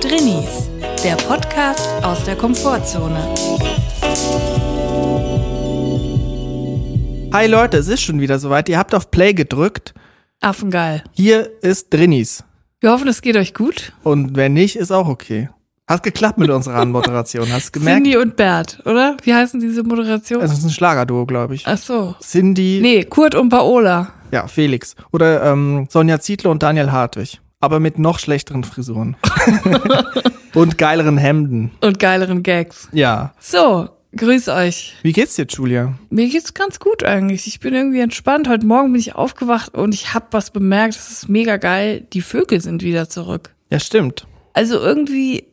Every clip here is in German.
Drinnies, der Podcast aus der Komfortzone. Hi Leute, es ist schon wieder soweit. Ihr habt auf Play gedrückt. Affengeil. Hier ist Drinnies. Wir hoffen, es geht euch gut. Und wenn nicht, ist auch okay. Hat geklappt mit unserer Anmoderation. Hast du gemerkt? Cindy und Bert, oder? Wie heißen diese Moderation? Es ist ein Schlagerduo, glaube ich. Ach so. Cindy, Nee, Kurt und Paola. ja, Felix. Oder ähm, Sonja Zietlow und Daniel Hartwig. Aber mit noch schlechteren Frisuren. und geileren Hemden. Und geileren Gags. Ja. So, grüß euch. Wie geht's dir, Julia? Mir geht's ganz gut eigentlich. Ich bin irgendwie entspannt. Heute Morgen bin ich aufgewacht und ich habe was bemerkt. Das ist mega geil. Die Vögel sind wieder zurück. Ja, stimmt. Also irgendwie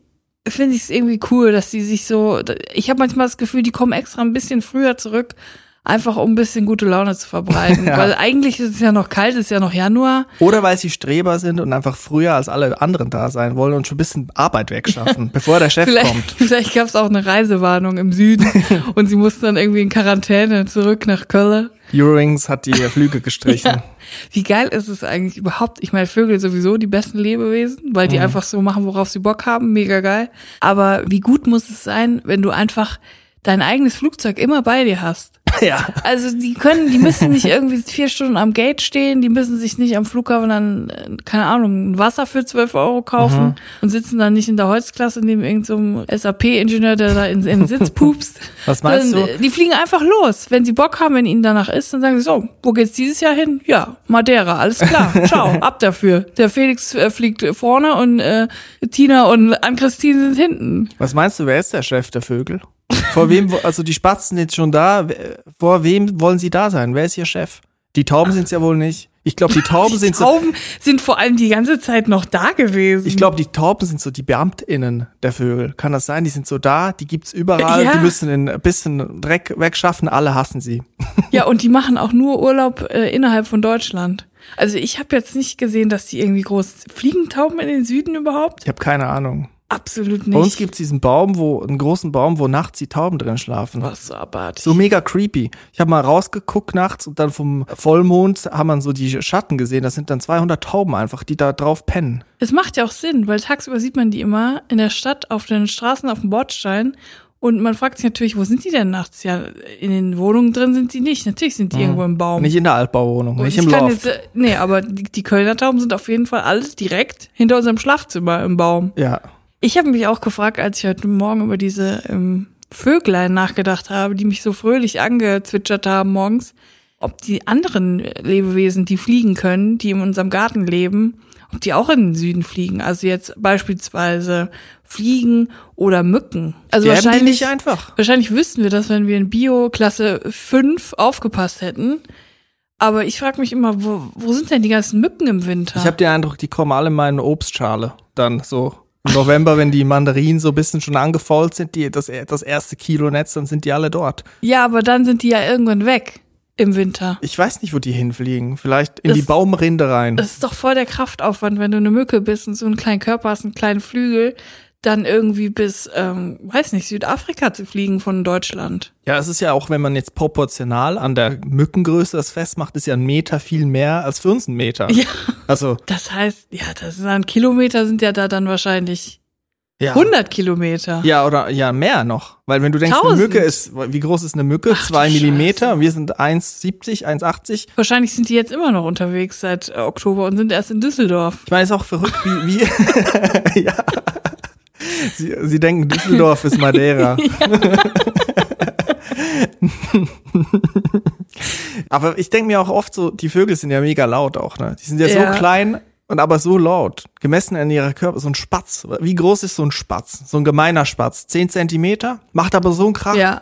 finde ich es irgendwie cool, dass die sich so. Ich habe manchmal das Gefühl, die kommen extra ein bisschen früher zurück, einfach um ein bisschen gute Laune zu verbreiten. Ja. Weil eigentlich ist es ja noch kalt, es ist ja noch Januar. Oder weil sie Streber sind und einfach früher als alle anderen da sein wollen und schon ein bisschen Arbeit wegschaffen, bevor der Chef Vielleicht, kommt. vielleicht gab es auch eine Reisewarnung im Süden und sie mussten dann irgendwie in Quarantäne zurück nach Köln. Eurowings hat die Flüge gestrichen. Ja. Wie geil ist es eigentlich überhaupt? Ich meine, Vögel sowieso die besten Lebewesen, weil die einfach so machen, worauf sie Bock haben. Mega geil. Aber wie gut muss es sein, wenn du einfach dein eigenes Flugzeug immer bei dir hast? ja. Also die können, die müssen nicht irgendwie vier Stunden am Gate stehen, die müssen sich nicht am Flughafen dann, äh, keine Ahnung, ein Wasser für 12 Euro kaufen und sitzen dann nicht in der Holzklasse neben irgendeinem SAP-Ingenieur, der da in, in den Sitz pupst. Was meinst Dann, du? äh, Die fliegen einfach los. Wenn sie Bock haben, wenn ihnen danach ist, dann sagen sie so, wo geht's dieses Jahr hin? Ja, Madeira, alles klar, ciao, ab dafür. Der Felix äh, fliegt vorne und äh, Tina und Ann-Christine sind hinten. Was meinst du, wer ist der Chef der Vögel? Vor wem, also die Spatzen sind jetzt schon da, vor wem wollen sie da sein? Wer ist ihr Chef? Die Tauben sind es ja wohl nicht. Ich glaube, die Tauben Die sind so, Tauben sind vor allem die ganze Zeit noch da gewesen. ich glaube, die Tauben sind so die BeamtInnen der Vögel. Kann das sein? Die sind so da, die gibt's überall, Ja. die müssen ein bisschen Dreck wegschaffen, alle hassen sie. Ja, und die machen auch nur Urlaub äh, innerhalb von Deutschland. Also ich habe jetzt nicht gesehen, dass die irgendwie groß fliegen Tauben in den Süden überhaupt. Ich habe keine Ahnung. Absolut nicht. Bei uns gibt's diesen Baum, wo, einen großen Baum, wo nachts die Tauben drin schlafen. was so abartig. So mega creepy. Ich habe mal rausgeguckt nachts und dann vom Vollmond haben man so die Schatten gesehen. Das sind dann 200 Tauben einfach, die da drauf pennen. Es macht ja auch Sinn, weil tagsüber sieht man die immer in der Stadt auf den Straßen auf dem Bordstein. Und man fragt sich natürlich, wo sind die denn nachts? Ja, in den Wohnungen drin sind sie nicht. Natürlich sind die irgendwo im Baum. Nicht in der Altbauwohnung, Und nicht ich im Loft. jetzt, äh, nee, aber die, die Kölner Tauben sind auf jeden Fall alles direkt hinter unserem Schlafzimmer im Baum. ja. Ich habe mich auch gefragt, als ich heute Morgen über diese ähm, Vöglein nachgedacht habe, die mich so fröhlich angezwitschert haben morgens, ob die anderen Lebewesen, die fliegen können, die in unserem Garten leben, ob die auch in den Süden fliegen. Also jetzt beispielsweise Fliegen oder Mücken. Also Sterben die wahrscheinlich, nicht einfach? wahrscheinlich wüssten wir das, wenn wir in Bio Klasse 5 aufgepasst hätten. Aber ich frage mich immer, wo, wo sind denn die ganzen Mücken im Winter? Ich habe den Eindruck, die kommen alle in meine Obstschale. Dann so im November, wenn die Mandarinen so ein bisschen schon angefault sind, die, das, das erste Kilo Netz, dann sind die alle dort. ja, aber dann sind die ja irgendwann weg im Winter. Ich weiß nicht, wo die hinfliegen. Vielleicht in Das- die Baumrinde rein. Das ist doch voll der Kraftaufwand, wenn du eine Mücke bist und so einen kleinen Körper hast, einen kleinen Flügel, dann irgendwie bis, ähm, weiß nicht, Südafrika zu fliegen von Deutschland. Ja, es ist ja auch, wenn man jetzt proportional an der Mückengröße das festmacht, ist ja ein Meter viel mehr als für uns ein Meter. Ja. Also, Das heißt, ja, das sind dann Kilometer sind ja da dann wahrscheinlich ja. 100 Kilometer. Ja, oder ja, mehr noch. Weil wenn du denkst, eine Tausend. Mücke ist, wie groß ist eine Mücke? Ach Zwei Millimeter. Scheiße. Wir sind 1,70, 1,80. Wahrscheinlich sind die jetzt immer noch unterwegs seit äh, Oktober und sind erst in Düsseldorf. Ich meine, ist auch verrückt, wie, wie ja. Sie, sie denken, Düsseldorf ist Madeira. aber ich denke mir auch oft so, die Vögel sind ja mega laut auch, ne? Die sind ja, Ja. so klein und aber so laut. Gemessen an ihrer Körper, so ein Spatz. Wie groß ist so ein Spatz? So ein gemeiner Spatz. Zehn Zentimeter? Macht aber so einen Krach. Ja.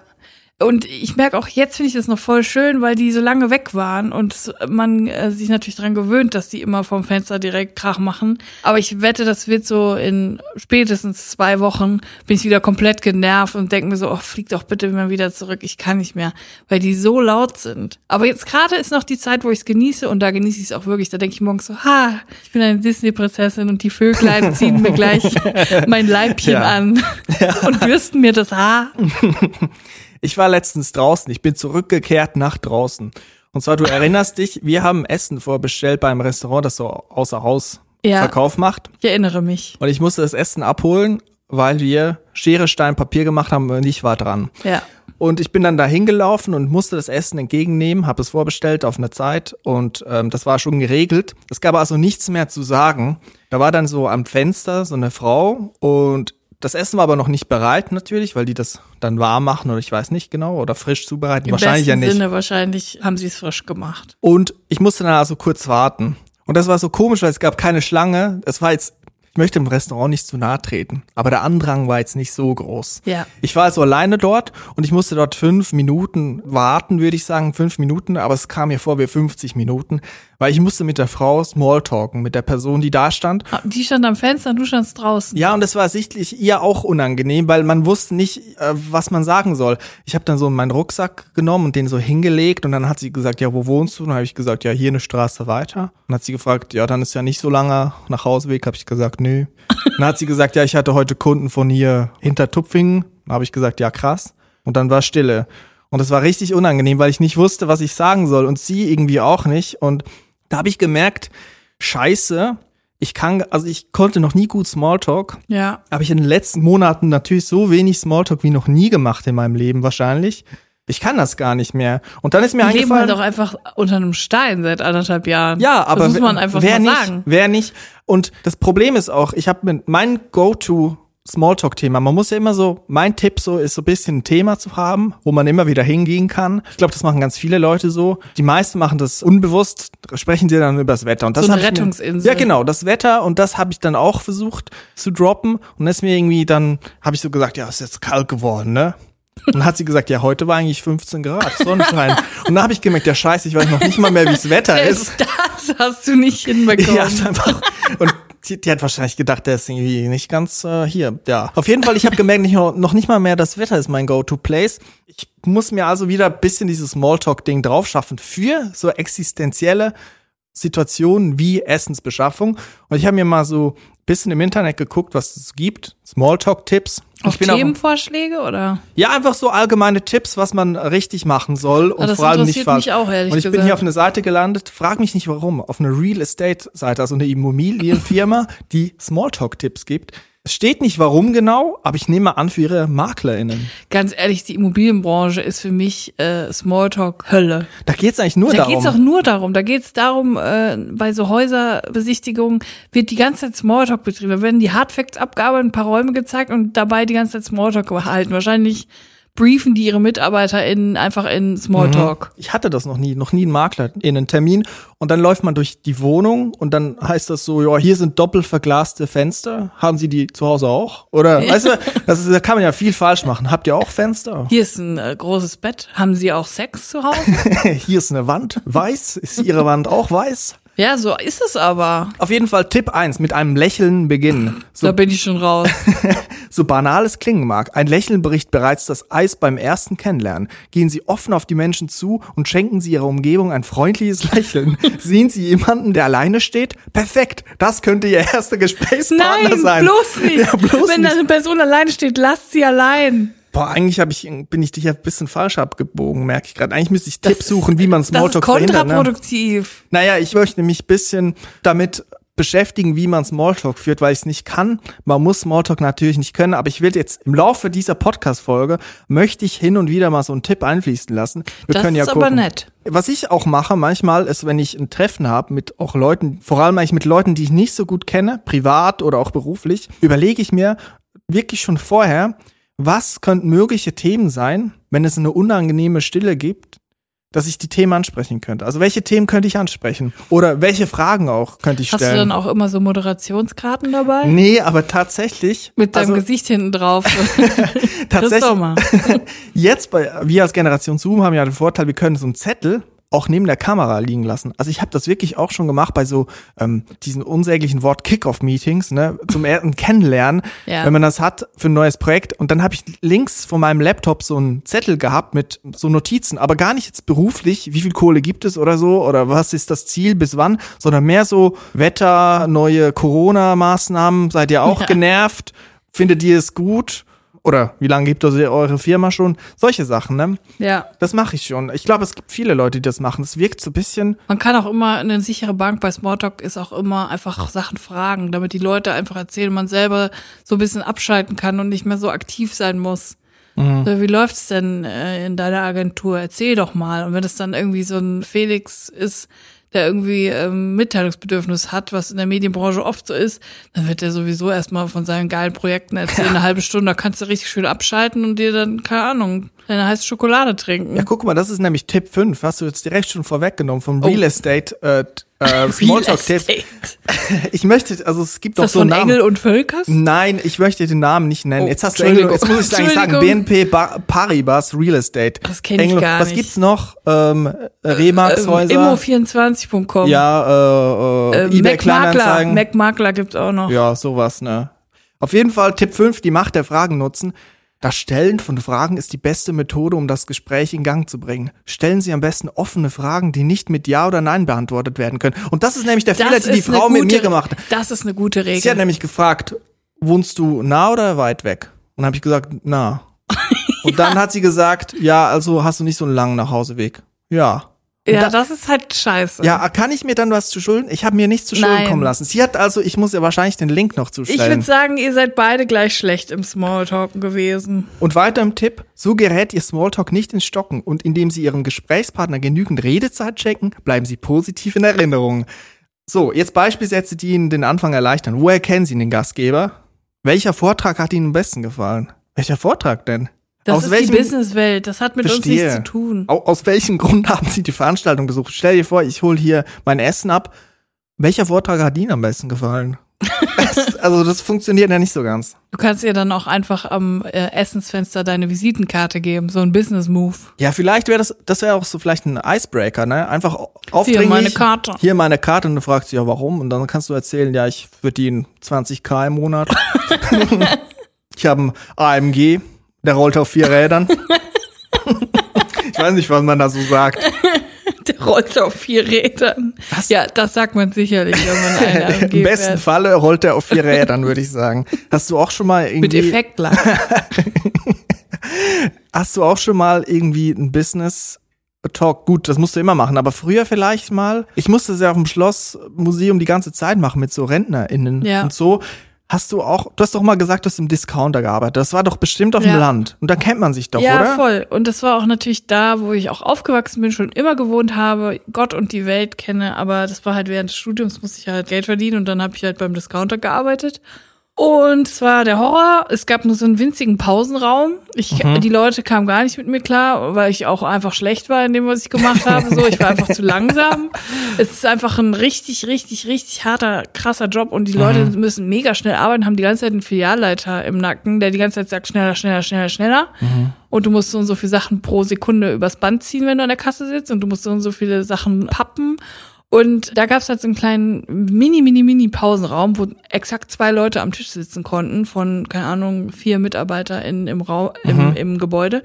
Und ich merke auch jetzt finde ich das noch voll schön, weil die so lange weg waren und man äh, sich natürlich dran gewöhnt, dass die immer vom Fenster direkt Krach machen. Aber ich wette, das wird so in spätestens zwei Wochen bin ich wieder komplett genervt und denke mir so, oh, flieg doch bitte mal wieder zurück, ich kann nicht mehr, weil die so laut sind. Aber jetzt gerade ist noch die Zeit, wo ich es genieße und da genieße ich es auch wirklich. Da denke ich morgens so, ha, ich bin eine Disney-Prinzessin und die Vöglein ziehen mir gleich mein Leibchen Ja. an und bürsten mir das Haar. Ich war letztens draußen, ich bin zurückgekehrt nach draußen. Und zwar, du erinnerst dich, wir haben Essen vorbestellt beim Restaurant, das so außer Haus Ja. Verkauf macht. Ich erinnere mich. Und ich musste das Essen abholen, weil wir Schere, Stein, Papier gemacht haben und ich war dran. Ja. Und ich bin dann da hingelaufen und musste das Essen entgegennehmen, habe es vorbestellt auf eine Zeit und ähm, das war schon geregelt. Es gab also nichts mehr zu sagen. Da war dann so am Fenster so eine Frau und das Essen war aber noch nicht bereit natürlich, weil die das dann warm machen oder ich weiß nicht genau oder frisch zubereiten. Im Wahrscheinlich ja besten nicht. Sinne wahrscheinlich haben sie es frisch gemacht. Und ich musste dann also kurz warten. Und das war so komisch, weil es gab keine Schlange. Es war jetzt, ich möchte im Restaurant nicht zu nahe treten, aber der Andrang war jetzt nicht so groß. Ja. Ich war also alleine dort und ich musste dort fünf Minuten warten, würde ich sagen, fünf Minuten, aber es kam mir vor wie 50 Minuten, weil ich musste mit der Frau Smalltalken, mit der Person, die da stand. Ah, Die stand am Fenster und du standst draußen. Ja, und es war sichtlich ihr auch unangenehm, weil man wusste nicht, äh, was man sagen soll. Ich habe dann so meinen Rucksack genommen und den so hingelegt und dann hat sie gesagt, ja, wo wohnst du? Und dann habe ich gesagt, ja, hier eine Straße weiter. Und dann hat sie gefragt, ja, dann ist ja nicht so langer nach Hausweg. Habe ich gesagt, nö. dann hat sie gesagt, ja, ich hatte heute Kunden von hier hinter Tupfingen. Dann habe ich gesagt, ja, krass. Und dann war Stille. Und es war richtig unangenehm, weil ich nicht wusste, was ich sagen soll und sie irgendwie auch nicht. Und da habe ich gemerkt, scheiße, ich kann, also ich konnte noch nie gut Smalltalk. Ja. Habe ich in den letzten Monaten natürlich so wenig Smalltalk wie noch nie gemacht in meinem Leben wahrscheinlich. Ich kann das gar nicht mehr. Und dann ist mir Wir leben eingefallen, halt auch einfach unter einem Stein seit anderthalb Jahren. ja, aber das muss man einfach wer mal nicht, sagen. Wer nicht. Und das Problem ist auch, ich habe mit mein Go-to Smalltalk-Thema. Man muss ja immer so, mein Tipp so ist so ein bisschen ein Thema zu haben, wo man immer wieder hingehen kann. Ich glaube, das machen ganz viele Leute so. Die meisten machen das unbewusst, sprechen sie dann über das Wetter. Und das So eine ich mir- Rettungsinsel. Ja, genau, das Wetter und das habe ich dann auch versucht zu droppen. Und dann ist mir irgendwie dann, habe ich so gesagt, ja, ist jetzt kalt geworden, ne? Und dann hat sie gesagt, ja, heute war eigentlich 15 Grad, Sonnenschein. und dann habe ich gemerkt, ja, scheiße, ich weiß noch nicht mal mehr, wie es Wetter ist. Das hast du nicht hinbekommen. Ja, einfach. Und die, die hat wahrscheinlich gedacht, der ist irgendwie nicht ganz äh, hier. Ja. Auf jeden Fall, ich habe gemerkt, nicht, noch nicht mal mehr das Wetter ist mein Go-To-Place. Ich muss mir also wieder ein bisschen dieses Smalltalk-Ding drauf schaffen für so existenzielle Situationen wie Essensbeschaffung. Und ich habe mir mal so ein bisschen im Internet geguckt, was es gibt. Smalltalk-Tipps. Auch bin auch- Themenvorschläge oder? ja, einfach so allgemeine Tipps, was man richtig machen soll und Ah, vor allem nicht interessiert falsch. mich auch, ehrlich und ich bin gesagt. hier auf eine Seite gelandet, frag mich nicht warum, auf eine Real Estate Seite, also eine Immobilienfirma, die Smalltalk-Tipps gibt. Es steht nicht warum genau, aber ich nehme an für ihre MaklerInnen. Ganz ehrlich, die Immobilienbranche ist für mich äh, Smalltalk Hölle. Da geht's eigentlich nur Da darum. geht's auch nur darum. Da geht's darum, äh, bei so Häuserbesichtigungen wird die ganze Zeit Smalltalk betrieben. Da werden die Hardfacts abgearbeitet, ein paar Räume gezeigt und dabei die ganze Zeit Smalltalk gehalten. Wahrscheinlich briefen die ihre MitarbeiterInnen einfach in Smalltalk. ich hatte das noch nie, noch nie einen Makler in einen Termin und dann läuft man durch die Wohnung und dann heißt das so, ja, hier sind doppelt verglaste Fenster. Haben Sie die zu Hause auch? Oder, weißt du, das ist, da kann man ja viel falsch machen. Habt ihr auch Fenster? Hier ist ein äh, großes Bett. Haben Sie auch Sex zu Hause? Hier ist eine Wand, weiß. Ist Ihre Wand auch weiß? Ja, so ist es aber. Auf jeden Fall Tipp eins: mit einem Lächeln beginnen. Da So, bin ich schon raus. so banal es klingen mag, ein Lächeln bricht bereits das Eis beim ersten Kennenlernen. Gehen Sie offen auf die Menschen zu und schenken Sie Ihrer Umgebung ein freundliches Lächeln. Sehen Sie jemanden, der alleine steht? Perfekt, das könnte Ihr erster Gesprächspartner Nein, sein. bloß nicht. Ja, bloß Wenn nicht. da eine Person alleine steht, lasst sie allein. Boah, eigentlich hab ich, bin ich dich ja ein bisschen falsch abgebogen, merke ich gerade. Eigentlich müsste ich Das Tipps suchen, wie man Das ist Smalltalk verhindert. Ne? kontraproduktiv. Naja, ich möchte mich bisschen damit beschäftigen, wie man Smalltalk führt, weil ich es nicht kann. Man muss Smalltalk natürlich nicht können, aber ich will jetzt im Laufe dieser Podcast-Folge möchte ich hin und wieder mal so einen Tipp einfließen lassen. Wir Das können ja ist aber gucken. nett. Was ich auch mache manchmal ist, wenn ich ein Treffen habe mit auch Leuten, vor allem eigentlich mit Leuten, die ich nicht so gut kenne, privat oder auch beruflich, überlege ich mir wirklich schon vorher, was könnten mögliche Themen sein, wenn es eine unangenehme Stille gibt, dass ich die Themen ansprechen könnte. Also welche Themen könnte ich ansprechen? Oder welche Fragen auch könnte ich Hast du stellen? dann auch immer so Moderationskarten dabei? nee, aber tatsächlich. Mit deinem also, Gesicht hinten drauf. Tatsächlich. Jetzt bei wir als Generation Zoom haben ja den Vorteil, wir können so einen Zettel auch neben der Kamera liegen lassen. Also ich habe das wirklich auch schon gemacht bei so ähm, diesen unsäglichen Wort Kickoff-Meetings, ne, zum ersten Kennenlernen, Ja. wenn man das hat für ein neues Projekt. Und dann habe ich links von meinem Laptop so einen Zettel gehabt mit so Notizen, aber gar nicht jetzt beruflich, wie viel Kohle gibt es oder so oder was ist das Ziel bis wann, sondern mehr so Wetter, neue Corona-Maßnahmen, seid ihr auch Ja. genervt, findet ihr es gut? Oder wie lange gibt ihr eure Firma schon? Solche Sachen, ne? Ja. Das mache ich schon. Ich glaube, es gibt viele Leute, die das machen. Es wirkt so ein bisschen. Man kann auch immer, eine sichere Bank bei Smalltalk ist auch immer einfach Sachen fragen, damit die Leute einfach erzählen, man selber so ein bisschen abschalten kann und nicht mehr so aktiv sein muss. So, wie läuft's denn äh, in deiner Agentur? Erzähl doch mal. Und wenn es dann irgendwie so ein Felix ist, der irgendwie ähm, Mitteilungsbedürfnis hat, was in der Medienbranche oft so ist, dann wird er sowieso erstmal von seinen geilen Projekten erzählen, eine halbe Stunde, da kannst du richtig schön abschalten und dir dann, keine Ahnung, deine heiße Schokolade trinken. Ja, guck mal, das ist nämlich Tipp 5. Hast du jetzt direkt schon vorweggenommen vom Oh. Real Estate äh, äh, Smalltalk-Tipp. Ich möchte, also es gibt Ist doch das so von Namen. Engel und Völkers? Nein, ich möchte den Namen nicht nennen. Oh, jetzt hast du Engel, jetzt muss ich sagen, ich sagen. BNP Ba- Paribas Real Estate. Das kenn ich gar Was nicht. gibt's noch? Ähm, Remax-Häuser. Ähm, Immo24.com. ja, äh, äh, eBay Mac Makler. Mac Makler gibt's auch noch. Ja, sowas, ne. Auf jeden Fall Tipp 5, die Macht der Fragen nutzen. Das Stellen von Fragen ist die beste Methode, um das Gespräch in Gang zu bringen. Stellen Sie am besten offene Fragen, die nicht mit Ja oder Nein beantwortet werden können. Und das ist nämlich der Fehler, den die Frau mit gute- mir gemacht hat. Das ist eine gute Regel. Sie hat nämlich gefragt, wohnst du nah oder weit weg? Und habe ich gesagt, nah. Und dann hat sie gesagt, ja, also hast du nicht so einen langen Nachhauseweg. Ja. Ja, da- das ist halt scheiße. ja, kann ich mir dann was zu schulden? Ich habe mir nichts zu Schulden Nein. kommen lassen. Sie hat also, ich muss ihr wahrscheinlich den Link noch ich zustellen. würde sagen, ihr seid beide gleich schlecht im Smalltalken gewesen. Und weiter im Tipp, so gerät Ihr Smalltalk nicht ins Stocken und indem Sie Ihrem Gesprächspartner genügend Redezeit schenken, bleiben Sie positiv in Erinnerung. So, jetzt Beispielsätze, die Ihnen den Anfang erleichtern. Woher kennen Sie den Gastgeber? Welcher Vortrag hat Ihnen am besten gefallen? Welcher Vortrag denn? Das aus ist welchem, die Businesswelt. Das hat mit uns Verstehe. nichts zu tun. Au- Aus welchem Grund haben Sie die Veranstaltung besucht? Stell dir vor, ich hole hier mein Essen ab. Welcher Vortrag hat Ihnen am besten gefallen? Das- also das funktioniert ja nicht so ganz. Du kannst ihr dann auch einfach am äh, Essensfenster deine Visitenkarte geben. So ein Business-Move. Ja, vielleicht wäre das, das wäre auch so vielleicht ein Icebreaker, ne? Einfach Hier, aufdringlich. meine Karte. Hier meine Karte und du fragst dich ja warum und dann kannst du erzählen, ja, ich verdiene 20k im Monat. ich habe einen AMG, der rollt auf vier Rädern. ich weiß nicht, was man da so sagt. Der rollt auf vier Rädern. Was? Ja, das sagt man sicherlich, wenn man einen AMG Im besten fährt. Falle rollt er auf vier Rädern, würde ich sagen. Hast du auch schon mal Mit irgendwie Effektlack. Hast du auch schon mal irgendwie ein Business Talk? Gut, das musst du immer machen, aber früher vielleicht mal. Ich musste es ja auf dem Schlossmuseum die ganze Zeit machen mit so RentnerInnen Ja. und so. Hast du auch, du hast doch mal gesagt, du hast im Discounter gearbeitet. Das war doch bestimmt auf Ja. dem Land. Und da kennt man sich doch, ja, oder? voll. Und das war auch natürlich da, wo ich auch aufgewachsen bin, schon immer gewohnt habe, Gott und die Welt kenne. Aber das war halt während des Studiums, musste ich halt Geld verdienen und dann habe ich halt beim Discounter gearbeitet. Und es war der Horror. Es gab nur so einen winzigen Pausenraum. Ich, Mhm. Die Leute kamen gar nicht mit mir klar, weil ich auch einfach schlecht war in dem, was ich gemacht habe. So, ich war einfach zu langsam. Es ist einfach ein richtig, richtig, richtig harter, krasser Job und die Leute Mhm. müssen mega schnell arbeiten, haben die ganze Zeit einen Filialleiter im Nacken, der die ganze Zeit sagt, schneller, schneller, schneller, schneller. Mhm. Und du musst so und so viele Sachen pro Sekunde übers Band ziehen, wenn du an der Kasse sitzt und du musst so und so viele Sachen pappen. Und da gab es halt so einen kleinen mini, mini, mini Pausenraum, wo exakt zwei Leute am Tisch sitzen konnten, von, keine Ahnung, vier Mitarbeiter in, im, Raum, im, im Gebäude.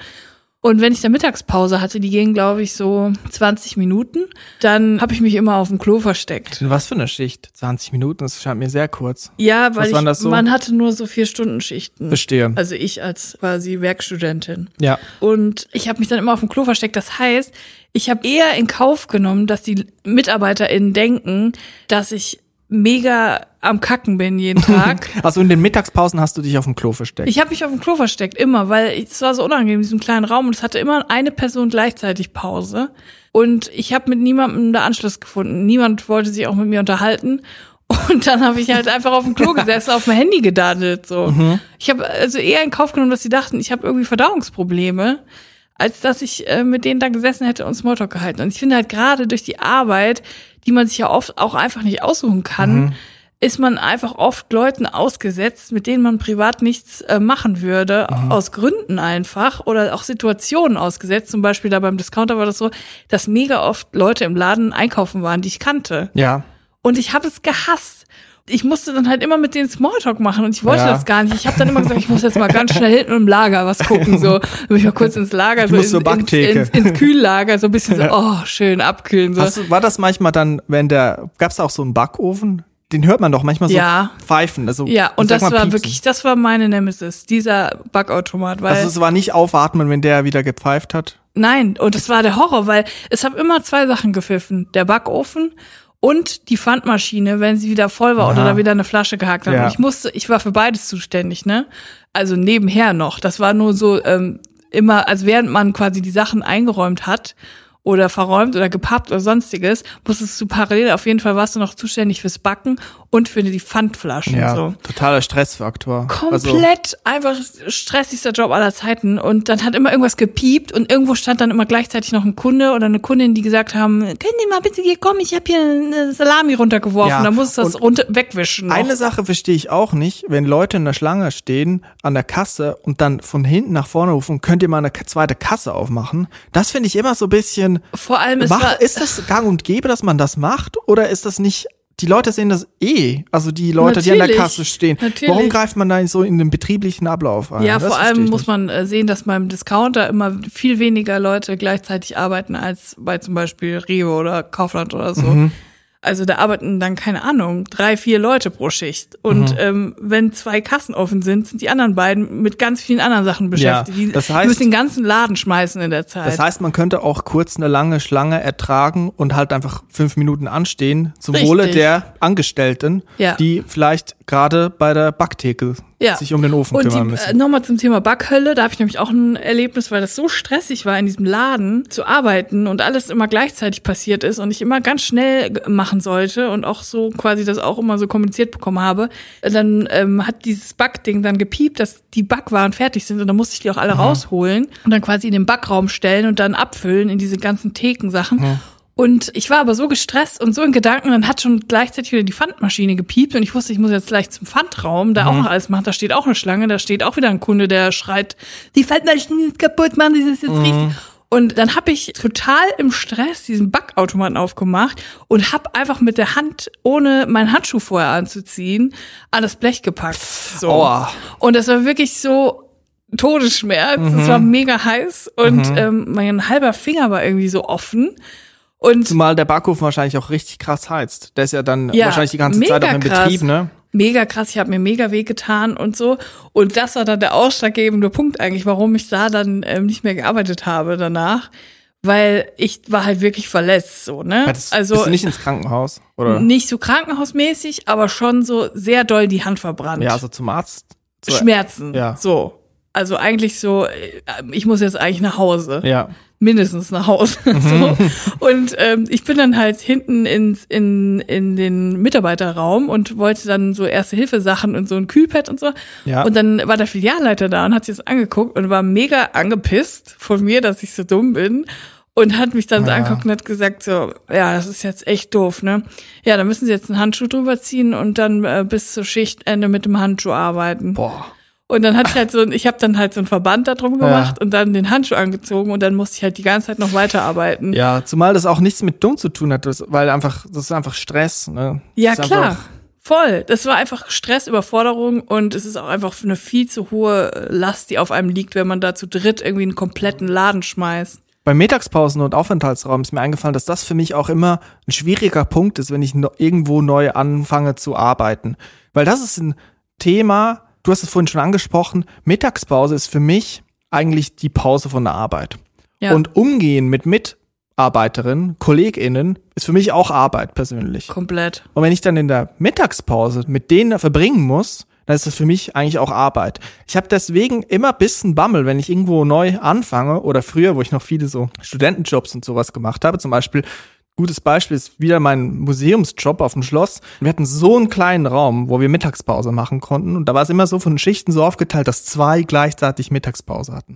Und wenn ich da Mittagspause hatte, die ging, glaube ich, so 20 Minuten, dann habe ich mich immer auf dem Klo versteckt. Was für eine Schicht? 20 Minuten, das scheint mir sehr kurz. Ja, weil ich, so? man hatte nur so vier Stunden Schichten. Verstehe. Also ich als quasi Werkstudentin. Ja. Und ich habe mich dann immer auf dem Klo versteckt. Das heißt, ich habe eher in Kauf genommen, dass die MitarbeiterInnen denken, dass ich mega am Kacken bin jeden Tag. Also in den Mittagspausen hast du dich auf dem Klo versteckt. Ich habe mich auf dem Klo versteckt, immer, weil es war so unangenehm in diesem kleinen Raum und es hatte immer eine Person gleichzeitig Pause. Und ich habe mit niemandem da Anschluss gefunden. Niemand wollte sich auch mit mir unterhalten. Und dann habe ich halt einfach auf dem Klo gesessen, auf dem Handy gedaddelt. So. Ich habe also eher in Kauf genommen, dass sie dachten, ich habe irgendwie Verdauungsprobleme, als dass ich äh, mit denen da gesessen hätte und Smalltalk gehalten. Und ich finde halt gerade durch die Arbeit, die man sich ja oft auch einfach nicht aussuchen kann, ist man einfach oft Leuten ausgesetzt, mit denen man privat nichts äh, machen würde, aus Gründen einfach oder auch Situationen ausgesetzt. Zum Beispiel da beim Discounter war das so, dass mega oft Leute im Laden einkaufen waren, die ich kannte. Ja. Und ich habe es gehasst. Ich musste dann halt immer mit denen Smalltalk machen und ich wollte Ja. das gar nicht. Ich habe dann immer gesagt, ich muss jetzt mal ganz schnell hinten im Lager was gucken. So, dann bin ich mal kurz ins Lager, so ins, zur ins, ins, ins Kühllager, so ein bisschen so, oh, schön abkühlen. So. Hast war das manchmal dann, wenn der, gab's da auch so einen Backofen? den hört man doch manchmal so Ja. pfeifen. Also, Ja, und das war piepsen. wirklich, das war meine Nemesis, dieser Backautomat, weil Also es war nicht aufatmen, wenn der wieder gepfeift hat. Nein, und das war der Horror, weil es haben immer zwei Sachen gepfiffen. Der Backofen und die Pfandmaschine, wenn sie wieder voll war oder Aha. da wieder eine Flasche gehakt hat. Ja. Ich musste, ich war für beides zuständig, ne? Also nebenher noch. Das war nur so ähm, immer, als während man quasi die Sachen eingeräumt hat oder verräumt oder gepappt oder sonstiges, musstest du parallel, auf jeden Fall warst du noch zuständig fürs Backen und für die Pfandflaschen. Ja, So. totaler Stressfaktor. Also, Komplett einfach stressigster Job aller Zeiten. Und dann hat immer irgendwas gepiept und irgendwo stand dann immer gleichzeitig noch ein Kunde oder eine Kundin, die gesagt haben, können Sie mal bitte hier kommen, ich habe hier eine Salami runtergeworfen. Ja, Da muss das runter wegwischen. Noch. Eine Sache verstehe ich auch nicht, wenn Leute in der Schlange stehen an der Kasse und dann von hinten nach vorne rufen, könnt ihr mal eine zweite Kasse aufmachen? Das finde ich immer so ein bisschen. Vor allem es Mach, ist das gang und gäbe, dass man das macht? Oder ist das nicht. Die Leute sehen das eh. Also die Leute, die an der Natürlich, Kasse stehen. natürlich. Warum greift man da so in den betrieblichen Ablauf ein? ja, Das vor allem muss nicht. man äh, sehen, dass beim Discounter immer viel weniger Leute gleichzeitig arbeiten als bei zum Beispiel Rewe oder Kaufland oder so. Mhm. Also da arbeiten dann, keine Ahnung, drei, vier Leute pro Schicht. Und Mhm. ähm, wenn zwei Kassen offen sind, sind die anderen beiden mit ganz vielen anderen Sachen beschäftigt. die, das die heißt- müssen den ganzen Laden schmeißen in der Zeit. Das heißt, man könnte auch kurz eine lange Schlange ertragen und halt einfach fünf Minuten anstehen zum Richtig. Wohle der Angestellten, Ja. die vielleicht gerade bei der Backtheke ja. sich um den Ofen und kümmern die, müssen. äh, nochmal zum Thema Backhölle, da habe ich nämlich auch ein Erlebnis, weil das so stressig war, in diesem Laden zu arbeiten und alles immer gleichzeitig passiert ist und ich immer ganz schnell machen sollte und auch so quasi das auch immer so kommuniziert bekommen habe. Dann ähm, hat dieses Backding dann gepiept, dass die Backwaren fertig sind und dann musste ich die auch alle rausholen und dann quasi in den Backraum stellen und dann abfüllen in diese ganzen Thekensachen. Und ich war aber so gestresst und so in Gedanken, dann hat schon gleichzeitig wieder die Pfandmaschine gepiept und ich wusste, ich muss jetzt gleich zum Pfandraum, da auch noch alles machen. Da steht auch eine Schlange, da steht auch wieder ein Kunde, der schreit, die Pfandmaschine ist kaputt, Sie das jetzt richtig. Und dann habe ich total im Stress diesen Backautomaten aufgemacht und habe einfach mit der Hand, ohne meinen Handschuh vorher anzuziehen, an das Blech gepackt. So. Aua. Und das war wirklich so Todesschmerz. Es war mega heiß und ähm, mein halber Finger war irgendwie so offen. Und Zumal der Backofen wahrscheinlich auch richtig krass heizt. Der ist ja dann Ja, wahrscheinlich die ganze Zeit auch in krass. Betrieb, ne? mega krass, ich habe mir mega weh getan und so. Und das war dann der ausschlaggebende Punkt eigentlich, warum ich da dann ähm, nicht mehr gearbeitet habe danach. Weil ich war halt wirklich verletzt, so, ne? Hattest- also bist du nicht ins Krankenhaus? Oder? nicht so krankenhausmäßig, aber schon so sehr doll die Hand verbrannt. Ja, also zum Arzt. So, Schmerzen. Ja. So. Also eigentlich so, äh, ich muss jetzt eigentlich nach Hause. Ja. Mindestens nach Hause. so. Und ähm, ich bin dann halt hinten ins, in, in den Mitarbeiterraum und wollte dann so erste Hilfe-Sachen und so ein Kühlpad und so. Ja. Und dann war der Filialleiter da und hat sich das angeguckt und war mega angepisst von mir, dass ich so dumm bin. Und hat mich dann so Ja. angeguckt und hat gesagt so, ja, das ist jetzt echt doof, ne? Ja, da müssen Sie jetzt einen Handschuh drüber ziehen und dann äh, bis zur Schichtende mit dem Handschuh arbeiten. Boah. Und dann hatte ich halt so, ein- ich habe dann halt so einen Verband da drum gemacht und dann den Handschuh angezogen und dann musste ich halt die ganze Zeit noch weiterarbeiten. Ja, zumal das auch nichts mit dumm zu tun hat, weil einfach, das ist einfach Stress, ne? Ja, klar. Voll. Das war einfach Stress, Überforderung und es ist auch einfach eine viel zu hohe Last, die auf einem liegt, wenn man da zu dritt irgendwie einen kompletten Laden schmeißt. Bei Mittagspausen und Aufenthaltsraum ist mir eingefallen, dass das für mich auch immer ein schwieriger Punkt ist, wenn ich no irgendwo neu anfange zu arbeiten. Weil das ist ein Thema, du hast es vorhin schon angesprochen, Mittagspause ist für mich eigentlich die Pause von der Arbeit. Ja. Und Umgehen mit Mitarbeiterinnen, KollegInnen ist für mich auch Arbeit persönlich. Komplett. Und wenn ich dann in der Mittagspause mit denen verbringen muss, dann ist das für mich eigentlich auch Arbeit. Ich habe deswegen immer ein bisschen Bammel, wenn ich irgendwo neu anfange oder früher, wo ich noch viele so Studentenjobs und sowas gemacht habe. Zum Beispiel, gutes Beispiel ist wieder mein Museumsjob auf dem Schloss. Wir hatten so einen kleinen Raum, wo wir Mittagspause machen konnten. Und da war es immer so von den Schichten so aufgeteilt, dass zwei gleichzeitig Mittagspause hatten.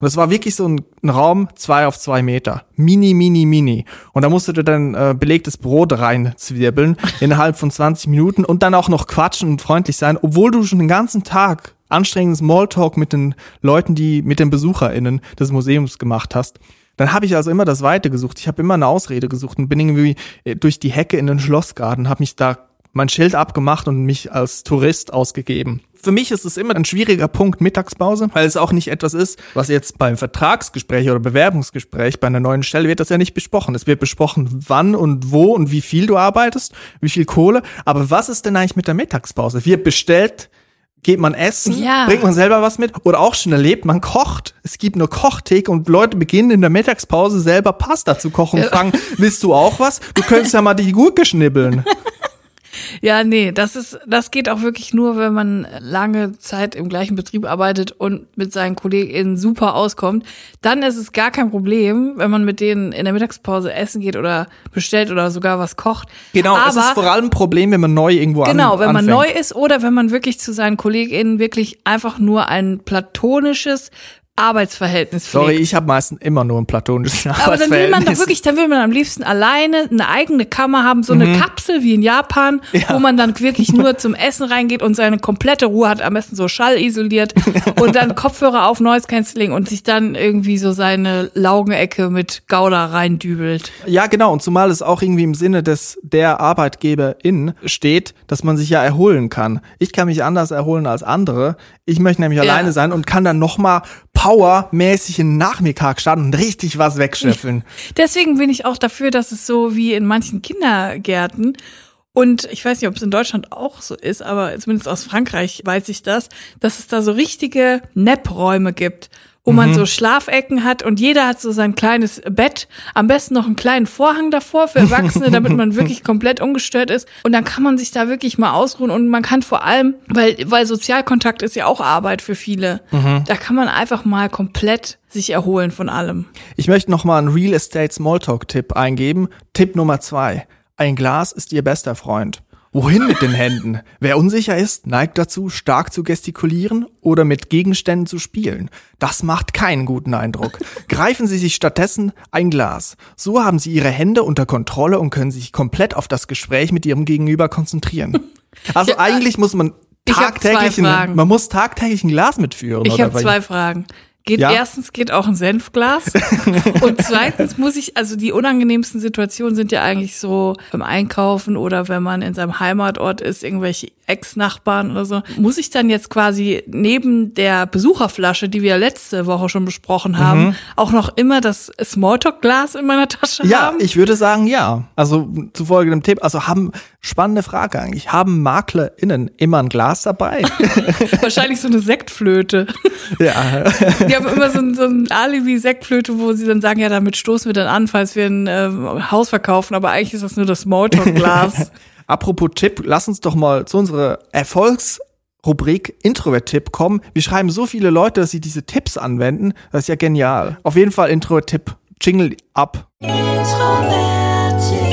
Und das war wirklich so ein, ein Raum, zwei auf zwei Meter. Mini, mini, mini. Und da musst du dann äh, belegtes Brot reinzwirbeln innerhalb von 20 Minuten und dann auch noch quatschen und freundlich sein, obwohl du schon den ganzen Tag anstrengenden Smalltalk mit den Leuten, die mit den BesucherInnen des Museums gemacht hast. Dann habe ich also immer das Weite gesucht. Ich habe immer eine Ausrede gesucht und bin irgendwie äh, durch die Hecke in den Schlossgarten, habe mich da mein Schild abgemacht und mich als Tourist ausgegeben. Für mich ist es immer ein schwieriger Punkt Mittagspause, weil es auch nicht etwas ist, was jetzt beim Vertragsgespräch oder Bewerbungsgespräch bei einer neuen Stelle wird das ja nicht besprochen. Es wird besprochen, wann und wo und wie viel du arbeitest, wie viel Kohle. Aber was ist denn eigentlich mit der Mittagspause? Wird bestellt, geht man essen, Ja. bringt man selber was mit oder auch schon erlebt, man kocht. Es gibt eine Kochtheke und Leute beginnen in der Mittagspause selber Pasta zu kochen und fragen, willst du auch was? Du könntest ja mal die Gurke schnibbeln. Ja, nee, das ist, das geht auch wirklich nur, wenn man lange Zeit im gleichen Betrieb arbeitet und mit seinen KollegInnen super auskommt. Dann ist es gar kein Problem, wenn man mit denen in der Mittagspause essen geht oder bestellt oder sogar was kocht. Genau, es ist Aber vor allem ein Problem, wenn man neu irgendwo an, Genau, wenn man neu ist oder wenn man wirklich zu seinen KollegInnen wirklich einfach nur ein platonisches Arbeitsverhältnis pflegt. Sorry, ich habe meistens immer nur ein platonisches Aber dann will man doch Arbeitsverhältnis. wirklich, dann will man am liebsten alleine eine eigene Kammer haben, so eine Kapsel wie in Japan, Mhm. Ja. wo man dann wirklich nur zum Essen reingeht und seine komplette Ruhe hat, am besten so schallisoliert und dann Kopfhörer auf, Noise Cancelling und sich dann irgendwie so seine Laugenecke mit Gouda reindübelt. Ja, genau. Und zumal es auch irgendwie im Sinne des der Arbeitgeberin steht, dass man sich ja erholen kann. Ich kann mich anders erholen als andere. Ich möchte nämlich Ja. alleine sein und kann dann nochmal powermäßig in Nachmittag starten und richtig was wegscheffeln. Deswegen bin ich auch dafür, dass es so wie in manchen Kindergärten und ich weiß nicht, ob es in Deutschland auch so ist, aber zumindest aus Frankreich weiß ich das, dass es da so richtige Nap-Räume gibt, wo man so Schlafecken hat und jeder hat so sein kleines Bett, am besten noch einen kleinen Vorhang davor für Erwachsene, damit man wirklich komplett ungestört ist und dann kann man sich da wirklich mal ausruhen und man kann vor allem, weil weil Sozialkontakt ist ja auch Arbeit für viele, da kann man einfach mal komplett sich erholen von allem. Ich möchte nochmal einen Real Estate Smalltalk-Tipp eingeben. Tipp Nummer zwei. Ein Glas ist Ihr bester Freund. Wohin mit den Händen? Wer unsicher ist, neigt dazu, stark zu gestikulieren oder mit Gegenständen zu spielen. Das macht keinen guten Eindruck. Greifen Sie sich stattdessen ein Glas. So haben Sie Ihre Hände unter Kontrolle und können sich komplett auf das Gespräch mit Ihrem Gegenüber konzentrieren. Also eigentlich muss man tagtäglich, ein, man muss tagtäglich ein Glas mitführen. Ich habe zwei Fragen. Geht Ja? erstens geht auch ein Senfglas und zweitens muss ich also die unangenehmsten Situationen sind ja eigentlich so beim Einkaufen oder wenn man in seinem Heimatort ist irgendwelche Ex-Nachbarn oder so. Muss ich dann jetzt quasi neben der Besucherflasche, die wir letzte Woche schon besprochen haben, auch noch immer das Smalltalk-Glas in meiner Tasche Ja, haben? ich würde sagen ja. Also zu folgendem Tipp, also haben spannende Frage eigentlich. Haben MaklerInnen immer ein Glas dabei? Wahrscheinlich so eine Sektflöte. ja. Die haben immer so ein, so ein Alibi-Sektflöte, wo sie dann sagen, ja, damit stoßen wir dann an, falls wir ein äh, Haus verkaufen. Aber eigentlich ist das nur das Smalltalk-Glas. Apropos Tipp, lass uns doch mal zu unserer Erfolgsrubrik Introvert-Tipp kommen. Wir schreiben so viele Leute, dass sie diese Tipps anwenden. Das ist ja genial. Auf jeden Fall Introvert-Tipp. Jingle ab. Introvert-Tipp.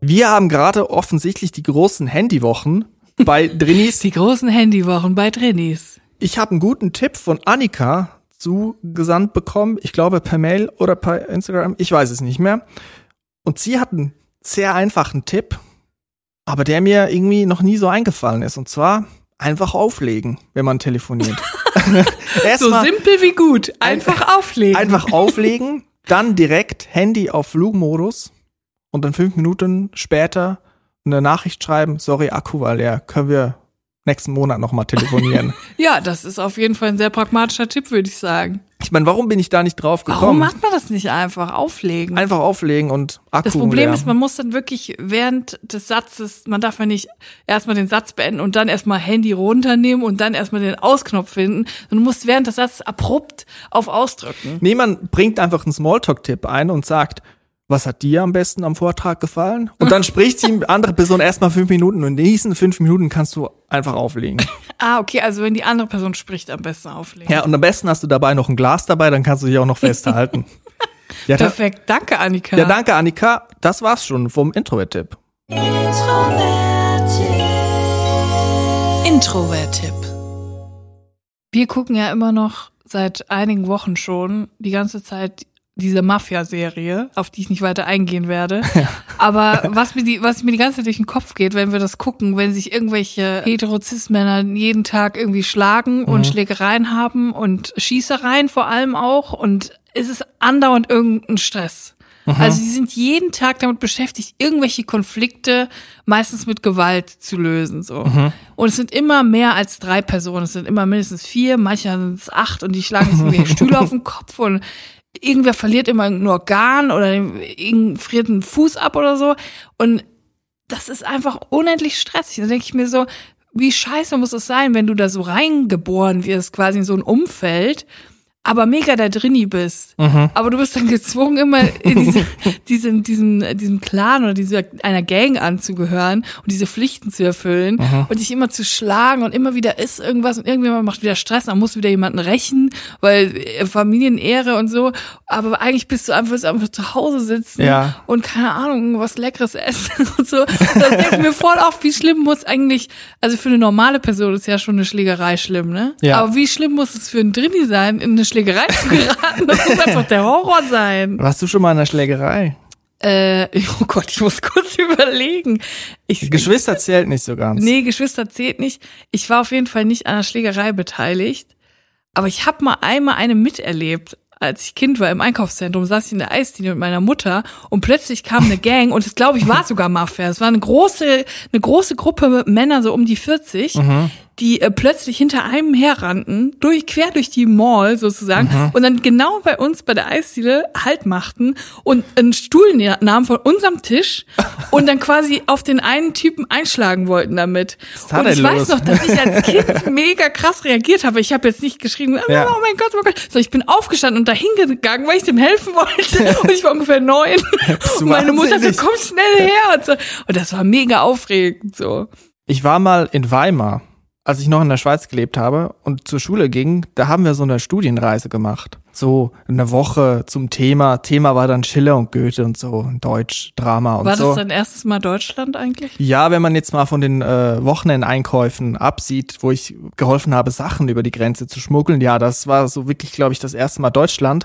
Wir haben gerade offensichtlich die großen Handywochen bei Drinis. Die großen Handywochen bei Drinis. Ich habe einen guten Tipp von Annika zugesandt bekommen. Ich glaube per Mail oder per Instagram. Ich weiß es nicht mehr. Und sie hat einen sehr einfachen Tipp, aber der mir irgendwie noch nie so eingefallen ist. Und zwar einfach auflegen, wenn man telefoniert. So simpel wie gut. Einfach auflegen. einfach auflegen, dann direkt Handy auf Flugmodus und dann fünf Minuten später eine Nachricht schreiben, sorry, Akku war leer, können wir nächsten Monat nochmal telefonieren. Ja, das ist auf jeden Fall ein sehr pragmatischer Tipp, würde ich sagen. Ich meine, warum bin ich da nicht drauf Warum gekommen? macht man das nicht einfach? Auflegen. Einfach auflegen und Akku Das Problem leer. ist, man muss dann wirklich während des Satzes, man darf ja nicht erstmal den Satz beenden und dann erstmal Handy runternehmen und dann erstmal den Ausknopf finden. Und du musst während des Satzes abrupt auf Ausdrücken. Nee, man bringt einfach einen Smalltalk-Tipp ein und sagt, was hat dir am besten am Vortrag gefallen? Und dann spricht die andere Person erstmal fünf Minuten und in diesen fünf Minuten kannst du einfach auflegen. Ah, okay, also wenn die andere Person spricht, am besten auflegen. Ja, und am besten hast du dabei noch ein Glas dabei, dann kannst du dich auch noch festhalten. ja, Perfekt, danke Annika. ja, danke Annika. Das war's schon vom Introvert-Tipp. Introvert-Tipp. Wir gucken ja immer noch seit einigen Wochen schon die ganze Zeit diese Mafia-Serie, auf die ich nicht weiter eingehen werde. Aber was mir, die, was mir die ganze Zeit durch den Kopf geht, wenn wir das gucken, wenn sich irgendwelche Heterozis-Männer jeden Tag irgendwie schlagen und Schlägereien haben und Schießereien vor allem auch und es ist andauernd irgendein Stress. Also die sind jeden Tag damit beschäftigt, irgendwelche Konflikte meistens mit Gewalt zu lösen. So. Und es sind immer mehr als drei Personen. Es sind immer mindestens vier, manchmal sind es acht und die schlagen sich irgendwie Stühle auf den Kopf und irgendwer verliert immer ein Organ oder irgend friert einen Fuß ab oder so. Und das ist einfach unendlich stressig. Da denke ich mir so, wie scheiße muss es sein, wenn du da so reingeboren wirst, quasi in so ein Umfeld, aber mega da drinni bist. Aber du bist dann gezwungen, immer in diese, diesem, diesem, diesem Clan oder dieser einer Gang anzugehören und diese Pflichten zu erfüllen und dich immer zu schlagen und immer wieder ist irgendwas und irgendjemand macht wieder Stress, dann musst du wieder jemanden rächen, weil äh, Familienehre und so. Aber eigentlich bist du einfach, willst einfach zu Hause sitzen Ja. und keine Ahnung, was Leckeres essen und so. Das denke mir voll auf, wie schlimm muss eigentlich, also für eine normale Person ist ja schon eine Schlägerei schlimm, ne? Ja. Aber wie schlimm muss es für einen Drini sein, in eine Schlägerei zu geraten? Das muss einfach der Horror sein. Warst du schon mal in der Schlägerei? Äh, oh Gott, ich muss kurz überlegen. Ich, Geschwister zählt nicht so ganz. Nee, Geschwister zählt nicht. Ich war auf jeden Fall nicht an der Schlägerei beteiligt. Aber ich habe mal einmal eine miterlebt. Als ich Kind war im Einkaufszentrum, saß ich in der Eisdiele mit meiner Mutter und plötzlich kam eine Gang und es glaube ich war sogar Mafia. Es war eine große, eine große Gruppe Männer, so um die 40, die äh, plötzlich hinter einem herrannten, durch, quer durch die Mall sozusagen und dann genau bei uns bei der Eisdiele Halt machten und einen Stuhl nahmen von unserem Tisch und dann quasi auf den einen Typen einschlagen wollten damit. Und ich weiß los? noch, dass ich als Kind mega krass reagiert habe. Ich habe jetzt nicht geschrieben, oh Ja. mein Gott, oh mein Gott. So, ich bin aufgestanden und dahin gegangen, weil ich dem helfen wollte. Und ich war ungefähr neun. Und meine Mutter so, komm schnell her. Und, so. und das war mega aufregend. So. Ich war mal in Weimar, als ich noch in der Schweiz gelebt habe und zur Schule ging, da haben wir so eine Studienreise gemacht. So eine Woche zum Thema. Thema war dann Schiller und Goethe und so, Deutsch, Drama und War so. das dein erstes Mal Deutschland eigentlich? Ja, wenn man jetzt mal von den äh, Wochenendeinkäufen absieht, wo ich geholfen habe, Sachen über die Grenze zu schmuggeln, ja, das war so wirklich, glaube ich, das erste Mal Deutschland.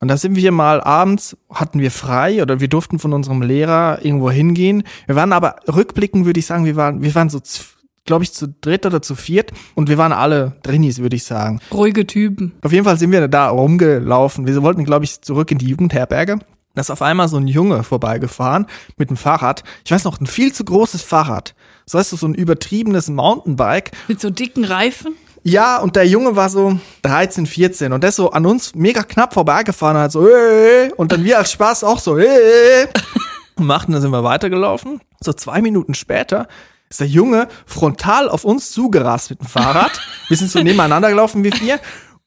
Und da sind wir mal abends, hatten wir frei oder wir durften von unserem Lehrer irgendwo hingehen. Wir waren aber rückblickend, würde ich sagen, wir waren, wir waren so, glaube ich, zu dritt oder zu viert und wir waren alle Drinnis, würde ich sagen. Ruhige Typen. Auf jeden Fall sind wir da rumgelaufen. Wir wollten, glaube ich, zurück in die Jugendherberge. Da ist auf einmal so ein Junge vorbeigefahren mit dem Fahrrad. Ich weiß noch, ein viel zu großes Fahrrad. So heißt so ein übertriebenes Mountainbike. Mit so dicken Reifen. Ja, und der Junge war so 13, 14 und der ist so an uns mega knapp vorbeigefahren und hat so, äh, und dann wir als Spaß auch so, äh, und machten, dann sind wir weitergelaufen. So zwei Minuten später ist der Junge frontal auf uns zugerast mit dem Fahrrad. Wir sind so nebeneinander gelaufen wie vier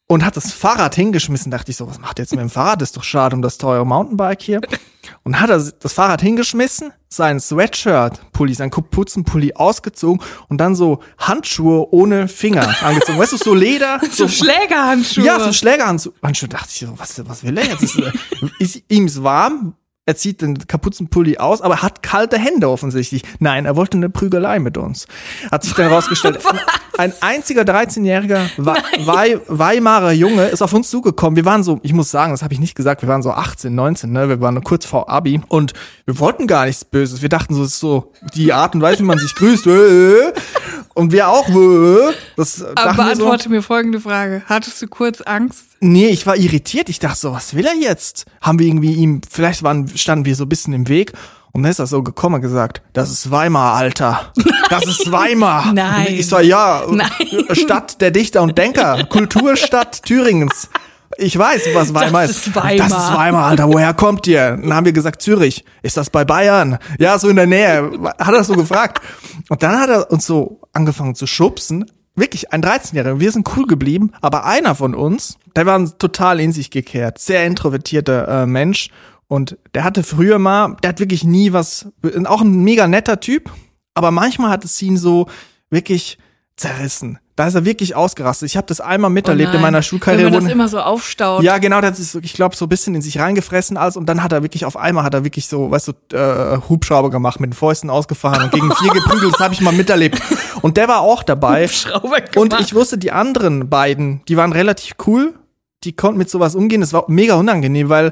und hat das Fahrrad hingeschmissen. Dachte ich so, was macht er jetzt mit dem Fahrrad? Das ist doch schade um das teure Mountainbike hier. Und hat er das Fahrrad hingeschmissen, sein Sweatshirt-Pulli, sein Kapuzenpulli ausgezogen und dann so Handschuhe ohne Finger angezogen. Weißt du, so Leder. So Schlägerhandschuhe. Ja, so Schlägerhandschuhe. Handschuhe dachte ich so, was, was will er jetzt? Ist, ist, ihm warm, er zieht den Kapuzenpulli aus, aber hat kalte Hände offensichtlich. Nein, er wollte eine Prügelei mit uns. Hat sich dann rausgestellt. ein einziger 13-jähriger Wei Wei Weimarer Junge ist auf uns zugekommen. Wir waren so, ich muss sagen, das habe ich nicht gesagt, wir waren so 18, 19, ne? Wir waren kurz vor Abi und wir wollten gar nichts Böses. Wir dachten so, es ist so die Art und Weise, wie man sich grüßt. Äh, Und wir auch. äh, Das Aber wir so. beantworte mir folgende Frage. Hattest du kurz Angst? Nee, ich war irritiert. Ich dachte so, was will er jetzt? Haben wir irgendwie ihm, vielleicht waren, standen wir so ein bisschen im Weg. Und dann ist er so gekommen und gesagt, das ist Weimar, Alter. Das ist Weimar. Nein. Und ich so, ja, Nein. Stadt der Dichter und Denker, Kulturstadt Thüringens. Ich weiß, was Weimar Das ist. ist Weimar. Das ist Weimar, Alter. Woher kommt ihr? Dann haben wir gesagt, Zürich. Ist das bei Bayern? Ja, so in der Nähe. Hat er so gefragt. Und dann hat er uns so angefangen zu schubsen. Wirklich, ein 13-Jähriger. Wir sind cool geblieben. Aber einer von uns, der war total in sich gekehrt. Sehr introvertierter äh, Mensch. Und der hatte früher mal, der hat wirklich nie was, auch ein mega netter Typ. Aber manchmal hat es ihn so wirklich zerrissen. Da ist er wirklich ausgerastet. Ich habe das einmal miterlebt in Oh nein. meiner Schulkarriere. Wenn man das immer so aufstaut. ja, genau, das ist, so, ich glaube, so ein bisschen in sich reingefressen alles und dann hat er wirklich auf einmal hat er wirklich so, weißt du, äh, Hubschrauber gemacht, mit den Fäusten ausgefahren und gegen vier geprügelt, das habe ich mal miterlebt. Und der war auch dabei. Hubschrauber Und gemacht. ich wusste, die anderen beiden, die waren relativ cool, die konnten mit sowas umgehen. Das war mega unangenehm, weil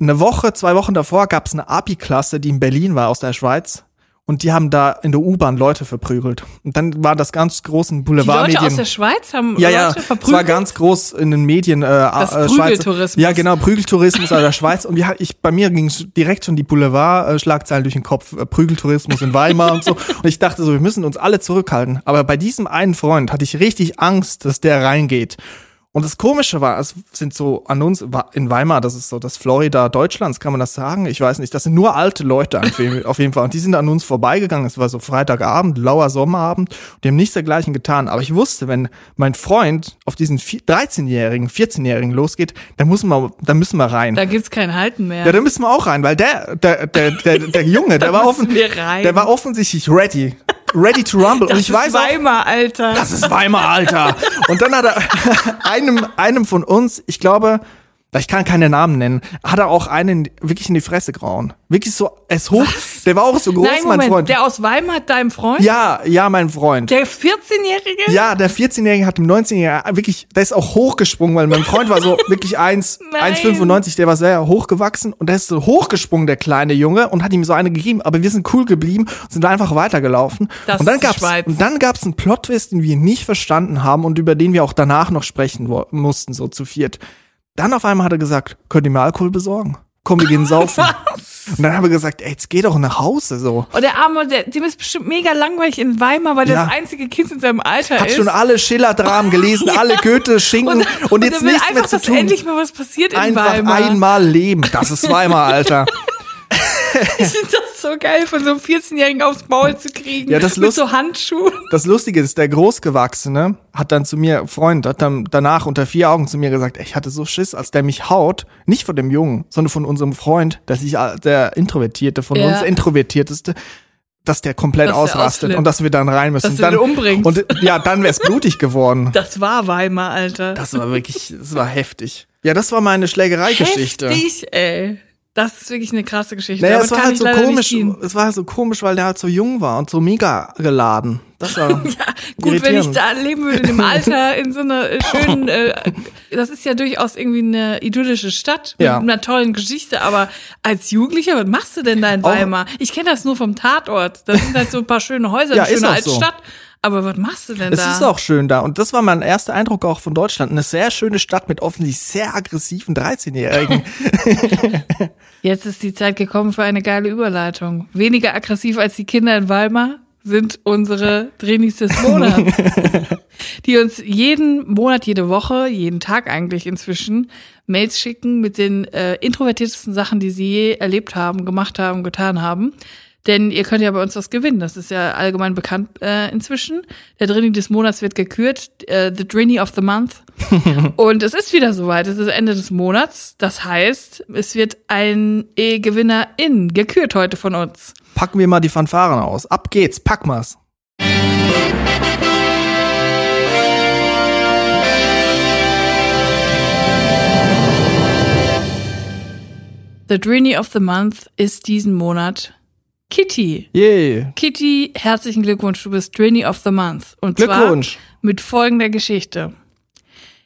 eine Woche, zwei Wochen davor gab es eine Abi-Klasse, die in Berlin war aus der Schweiz. und die haben da in der U-Bahn Leute verprügelt. Und dann war das ganz groß in Die Leute Boulevardmedien. aus der Schweiz haben Ja, Leute ja, es war verprügelt. ganz groß in den Medien. Äh, Das äh, Prügeltourismus. Ja, genau, Prügeltourismus aus der Schweiz. Und ja, ich, bei mir ging direkt schon die Boulevard-Schlagzeilen durch den Kopf. Äh, Prügeltourismus in Weimar und so. Und ich dachte so, wir müssen uns alle zurückhalten. Aber bei diesem einen Freund hatte ich richtig Angst, dass der reingeht. Und das Komische war, es sind so an uns in Weimar, das ist so das Florida Deutschlands, kann man das sagen? Ich weiß nicht. Das sind nur alte Leute auf jeden- Fall. Und die sind an uns vorbeigegangen. Es war so Freitagabend, lauer Sommerabend. Die haben nichts dergleichen getan. Aber ich wusste, wenn mein Freund auf diesen vier- 13-Jährigen, 14-Jährigen losgeht, dann müssen wir, dann müssen wir rein. Da gibt's kein Halten mehr. Ja, da müssen wir auch rein, weil der, der, der, der, der Junge, der war, offen, der war offensichtlich ready. Ready to rumble. das Und ich ist weiß auch, Weimar, Alter. das ist Weimar, Alter. Und dann hat er einem, einem von uns, ich glaube, ich kann keine Namen nennen, hat er auch einen wirklich in die Fresse gehauen. Wirklich so, es hoch, der war auch so groß, Nein, mein Moment, Freund. der aus Weimar, deinem Freund? ja, ja, mein Freund. Der 14-Jährige? Ja, der 14-Jährige hat dem 19-Jährigen wirklich, der ist auch hochgesprungen, weil mein Freund war so wirklich 1, Nein. 1,95, der war sehr hochgewachsen und der ist so hochgesprungen, der kleine Junge, und hat ihm so eine gegeben, aber wir sind cool geblieben und sind einfach weitergelaufen. Das und dann gab's, Schweiz. und dann gab's einen Plot-Twist, den wir nicht verstanden haben und über den wir auch danach noch sprechen mussten, so zu viert. Dann auf einmal hat er gesagt, könnt ihr mir Alkohol besorgen? Komm, wir gehen saufen. Und dann haben wir gesagt, ey, jetzt geh doch nach Hause, so. Und der Arme, der, dem ist bestimmt mega langweilig in Weimar, weil der Ja. das einzige Kind in seinem Alter Hat ist. schon alle Schiller-Dramen gelesen, alle Goethe, Schinken und, jetzt er will nichts mehr einfach, zu dass tun. endlich mal was passiert in Einfach Weimar. einmal leben. Das ist Weimar, Alter. Ich finde das so geil, von so einem 14-Jährigen aufs Maul zu kriegen. Ja, das mit Lust- so Handschuhen. Das Lustige ist, der Großgewachsene hat dann zu mir, Freund, hat dann danach unter vier Augen zu mir gesagt, ey, ich hatte so Schiss, als der mich haut, nicht von dem Jungen, sondern von unserem Freund, dass ich äh, der Introvertierte, von Ja. uns Introvertierteste, dass der komplett Dass der ausrastet ausflippt. und dass wir dann rein müssen. Dass du dann, den umbringst. Und ja, dann wär's blutig geworden. Das war Weimar, Alter. Das war wirklich, das war heftig. Ja, das war meine Schlägereigeschichte. Heftig, ey. Das ist wirklich eine krasse Geschichte. Naja, es war halt so komisch, es war halt so komisch, weil der halt so jung war und so mega geladen. Das war Gut, wenn ich da leben würde, in dem Alter, in so einer schönen, äh, das ist ja durchaus irgendwie eine idyllische Stadt mit Ja. einer tollen Geschichte, aber als Jugendlicher, was machst du denn da in Auch- Weimar? Ich kenne das nur vom Tatort. Da sind halt so ein paar schöne Häuser, Ja, eine ist schöne auch so. Aber was machst du denn Es da? ist auch schön da. Und das war mein erster Eindruck auch von Deutschland. Eine sehr schöne Stadt mit offensichtlich sehr aggressiven 13-Jährigen. Jetzt ist die Zeit gekommen für eine geile Überleitung. Weniger aggressiv als die Kinder in Weimar sind unsere Drinis des Monats, die uns jeden Monat, jede Woche, jeden Tag eigentlich inzwischen Mails schicken mit den äh, introvertiertesten Sachen, die sie je erlebt haben, gemacht haben, getan haben. Denn ihr könnt ja bei uns was gewinnen. Das ist ja allgemein bekannt äh, inzwischen. Der Drini des Monats wird gekürt. Äh, the Drini of the Month. Und es ist wieder soweit. Es ist Ende des Monats. Das heißt, es wird ein E-Gewinnerin gekürt heute von uns. Packen wir mal die Fanfaren aus. Ab geht's, pack mal's. The Drini of the Month ist diesen Monat Kitty. Yay. Kitty, herzlichen Glückwunsch, du bist Drini of the Month. Und Glückwunsch. zwar mit folgender Geschichte.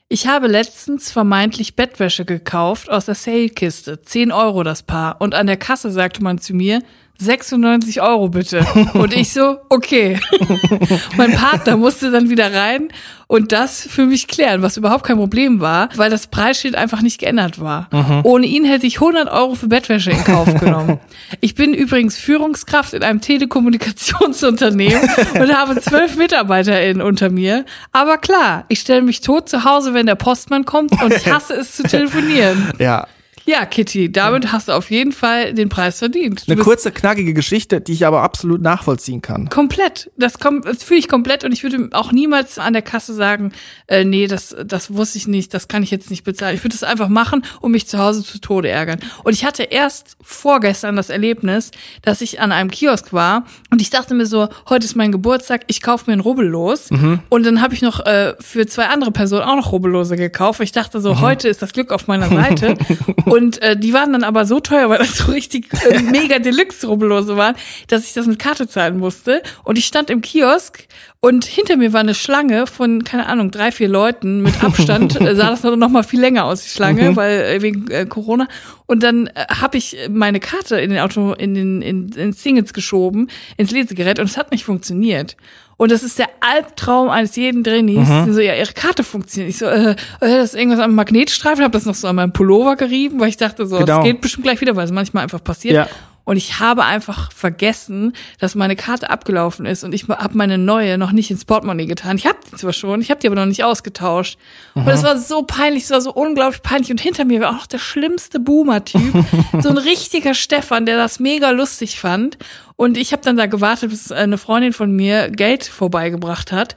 Ich habe letztens vermeintlich Bettwäsche gekauft aus der Sale-Kiste. 10 Euro das Paar. Und an der Kasse sagte man zu mir, 96 Euro bitte. Und ich so, okay. mein Partner musste dann wieder rein und das für mich klären, was überhaupt kein Problem war, weil das Preisschild einfach nicht geändert war. Ohne ihn hätte ich 100 Euro für Bettwäsche in Kauf genommen. Ich bin übrigens Führungskraft in einem Telekommunikationsunternehmen und habe zwölf MitarbeiterInnen unter mir. Aber klar, ich stelle mich tot zu Hause, wenn der Postmann kommt und ich hasse es zu telefonieren. Ja. Ja, Kitty, damit hast du auf jeden Fall den Preis verdient. Du Eine kurze, knackige Geschichte, die ich aber absolut nachvollziehen kann. Komplett. Das, das fühle ich komplett und ich würde auch niemals an der Kasse sagen, äh, nee, das, das wusste ich nicht, das kann ich jetzt nicht bezahlen. Ich würde das einfach machen und mich zu Hause zu Tode ärgern. Und ich hatte erst vorgestern das Erlebnis, dass ich an einem Kiosk war und ich dachte mir so, heute ist mein Geburtstag, ich kaufe mir ein Rubbellos. Und dann habe ich noch äh, für zwei andere Personen auch noch Rubbellose gekauft. Ich dachte so, heute ist das Glück auf meiner Seite. Und äh, die waren dann aber so teuer, weil das so richtig äh, mega Deluxe-Rubbellose waren, dass ich das mit Karte zahlen musste. Und ich stand im Kiosk und hinter mir war eine Schlange von, keine Ahnung, drei, vier Leuten mit Abstand. äh, sah das noch mal viel länger aus, die Schlange, Mhm. weil äh, wegen äh, Corona. Und dann äh, habe ich meine Karte in den Auto, in den in, ins Singles geschoben, ins Lesegerät und es hat nicht funktioniert. Und das ist der Albtraum eines jeden Drinis. Mhm. So, ja, ihre Karte funktioniert. Ich so, äh, äh, das ist irgendwas am Magnetstreifen, habe das noch so an meinem Pullover gerieben, weil ich dachte so, Genau. es geht bestimmt gleich wieder, weil es manchmal einfach passiert. Ja. Und ich habe einfach vergessen, dass meine Karte abgelaufen ist und ich habe meine neue noch nicht ins Portemonnaie getan. Ich habe die zwar schon, ich habe die aber noch nicht ausgetauscht. Und es war so peinlich, es war so unglaublich peinlich. Und hinter mir war auch noch der schlimmste Boomer-Typ, so ein richtiger Stefan, der das mega lustig fand. Und ich habe dann da gewartet, bis eine Freundin von mir Geld vorbeigebracht hat.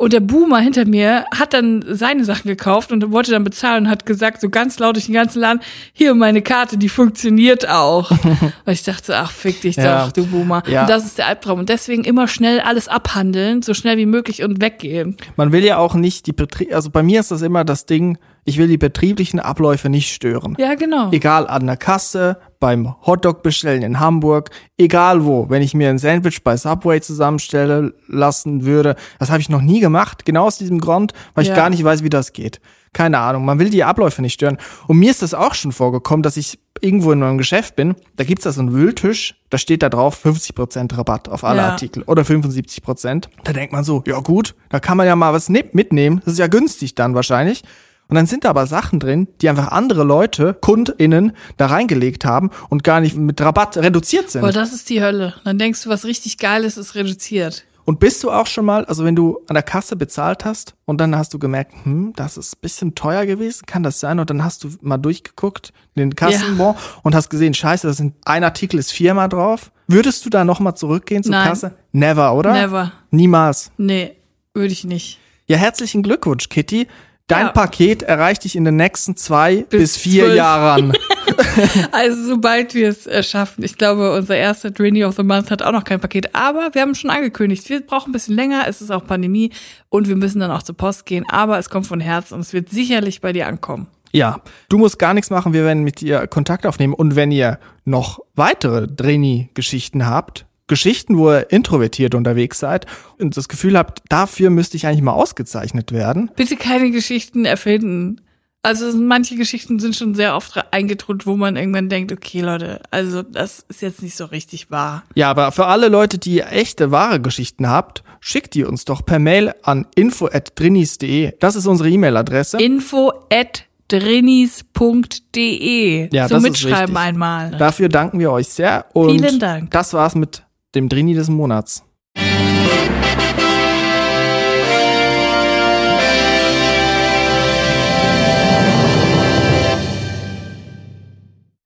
Und der Boomer hinter mir hat dann seine Sachen gekauft und wollte dann bezahlen und hat gesagt, so ganz laut durch den ganzen Laden, hier meine Karte, die funktioniert auch. Weil ich dachte, ach, fick dich Ja. doch, du Boomer. Ja. Und das ist der Albtraum. Und deswegen immer schnell alles abhandeln, so schnell wie möglich und weggehen. Man will ja auch nicht die Betrie also bei mir ist das immer das Ding, ich will die betrieblichen Abläufe nicht stören. Ja, genau. Egal an der Kasse, beim Hotdog bestellen in Hamburg, egal wo. Wenn ich mir ein Sandwich bei Subway zusammenstellen lassen würde, das habe ich noch nie gemacht. Genau aus diesem Grund, weil ich Ja. gar nicht weiß, wie das geht. Keine Ahnung. Man will die Abläufe nicht stören. Und mir ist das auch schon vorgekommen, dass ich irgendwo in einem Geschäft bin. Da gibt's da so einen Wühltisch. Da steht da drauf 50% Rabatt auf alle Ja. Artikel oder 75%. Da denkt man so, ja gut, da kann man ja mal was ne- mitnehmen. Das ist ja günstig dann wahrscheinlich. Und dann sind da aber Sachen drin, die einfach andere Leute, KundInnen, da reingelegt haben und gar nicht mit Rabatt reduziert sind. Aber das ist die Hölle. Dann denkst du, was richtig Geiles ist reduziert. Und bist du auch schon mal, also wenn du an der Kasse bezahlt hast und dann hast du gemerkt, hm, das ist ein bisschen teuer gewesen, kann das sein? Und dann hast du mal durchgeguckt, den Kassenbon und hast gesehen, scheiße, das sind ein Artikel ist viermal drauf. Würdest du da nochmal zurückgehen zur Nein. Kasse? Never, oder? Never. Niemals. Nee, würde ich nicht. Ja, herzlichen Glückwunsch, Kitty. Dein Ja. Paket erreicht dich in den nächsten zwei bis, Bis vier zwölf. Jahren. Also sobald wir es äh, schaffen, ich glaube, unser erster Drini of the Month hat auch noch kein Paket, aber wir haben schon angekündigt, wir brauchen ein bisschen länger, es ist auch Pandemie und wir müssen dann auch zur Post gehen, aber es kommt von Herzen und es wird sicherlich bei dir ankommen. Ja, du musst gar nichts machen, wir werden mit dir Kontakt aufnehmen. Und wenn ihr noch weitere Dreni-Geschichten habt, Geschichten, wo ihr introvertiert unterwegs seid und das Gefühl habt, dafür müsste ich eigentlich mal ausgezeichnet werden, Bitte keine Geschichten erfinden. Also manche Geschichten sind schon sehr oft eingetrudelt, wo man irgendwann denkt, okay Leute, also das ist jetzt nicht so richtig wahr. ja, aber für alle Leute, die echte, wahre Geschichten habt, schickt die uns doch per Mail an info@drinis.de. Das ist unsere E-Mail-Adresse. Info at drinis.de Ja, zum Mitschreiben einmal. Dafür danken wir euch sehr und Vielen Dank. das war's mit dem Drini des Monats.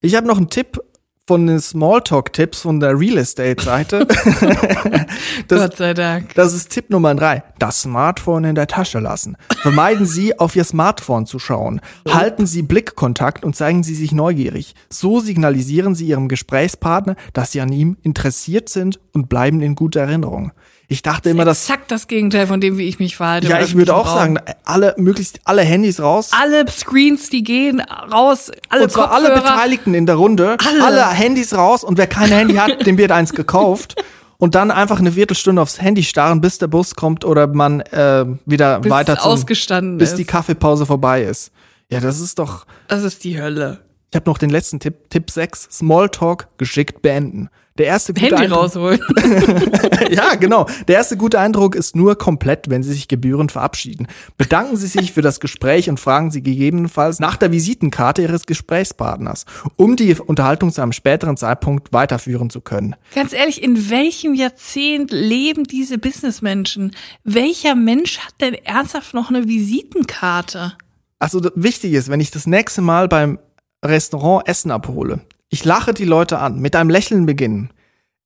Ich habe noch einen Tipp von den Smalltalk-Tipps von der Real Estate-Seite. Gott sei Dank. das ist Tipp Nummer drei. Das Smartphone in der Tasche lassen. Vermeiden Sie, auf Ihr Smartphone zu schauen. Halten Sie Blickkontakt und zeigen Sie sich neugierig. So signalisieren Sie Ihrem Gesprächspartner, dass Sie an ihm interessiert sind und bleiben in guter Erinnerung. Ich dachte immer, dass, Exakt das Gegenteil von dem, wie ich mich verhalte. ja, ich würde auch öffentlichen sagen, alle, möglichst alle Handys raus. Raum. alle Screens, die gehen raus, alle Und zwar alle Kopfhörer. Beteiligten in der Runde, alle. Alle. Handys raus und wer kein Handy hat, dem wird eins gekauft. Und dann einfach eine Viertelstunde aufs Handy starren, bis der Bus kommt oder man äh, wieder bis weiter zum, ausgestanden bis ist. die Kaffeepause vorbei ist. Ja, das ist doch. das ist die Hölle. Ich habe noch den letzten Tipp, Tipp 6, Smalltalk geschickt beenden. Der erste gute Handy Eindruck, rausholen. Ja, genau. Der erste gute Eindruck ist nur komplett, wenn Sie sich gebührend verabschieden. Bedanken Sie sich für das Gespräch und fragen Sie gegebenenfalls nach der Visitenkarte Ihres Gesprächspartners, um die Unterhaltung zu einem späteren Zeitpunkt weiterführen zu können. Ganz ehrlich, in welchem Jahrzehnt leben diese Businessmenschen? Welcher Mensch hat denn ernsthaft noch eine Visitenkarte? Also wichtig ist, wenn ich das nächste Mal beim Restaurant Essen abhole, ich lache die Leute an, mit einem Lächeln beginnen.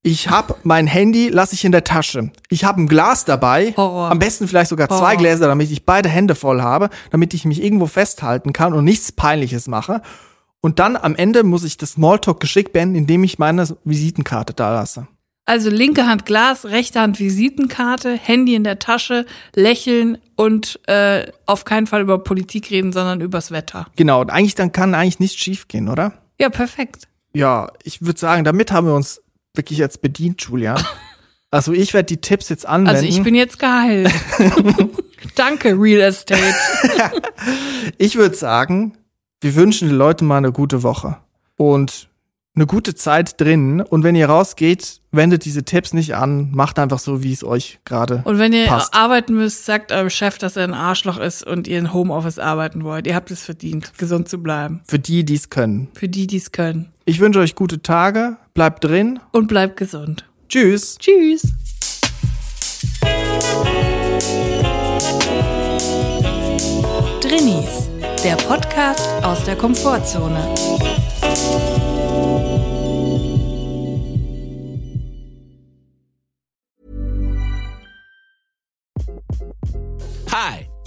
Ich hab mein Handy, lasse ich in der Tasche. Ich habe ein Glas dabei, Horror. am besten vielleicht sogar zwei Horror. Gläser, damit ich beide Hände voll habe, damit ich mich irgendwo festhalten kann und nichts Peinliches mache. Und dann am Ende muss ich das Smalltalk geschickt beenden, indem ich meine Visitenkarte da lasse. Also linke Hand Glas, rechte Hand Visitenkarte, Handy in der Tasche, lächeln und äh, auf keinen Fall über Politik reden, sondern übers Wetter. Genau, und eigentlich dann kann eigentlich nichts schiefgehen, oder? Ja, perfekt. Ja, ich würde sagen, damit haben wir uns wirklich jetzt bedient, Julia. Also ich werde die Tipps jetzt anwenden. Also ich bin jetzt geheilt. Danke, Real Estate. ich würde sagen, wir wünschen den Leuten mal eine gute Woche und eine gute Zeit drin. Und wenn ihr rausgeht, wendet diese Tipps nicht an, macht einfach so, wie es euch gerade Und wenn ihr passt. arbeiten müsst, sagt eurem Chef, dass er ein Arschloch ist und ihr in Homeoffice arbeiten wollt. Ihr habt es verdient, gesund zu bleiben. Für die, die es können. Für die, die es können. Ich wünsche euch gute Tage, bleibt drin. Und bleibt gesund. Tschüss. Tschüss. Drinnies, der Podcast aus der Komfortzone.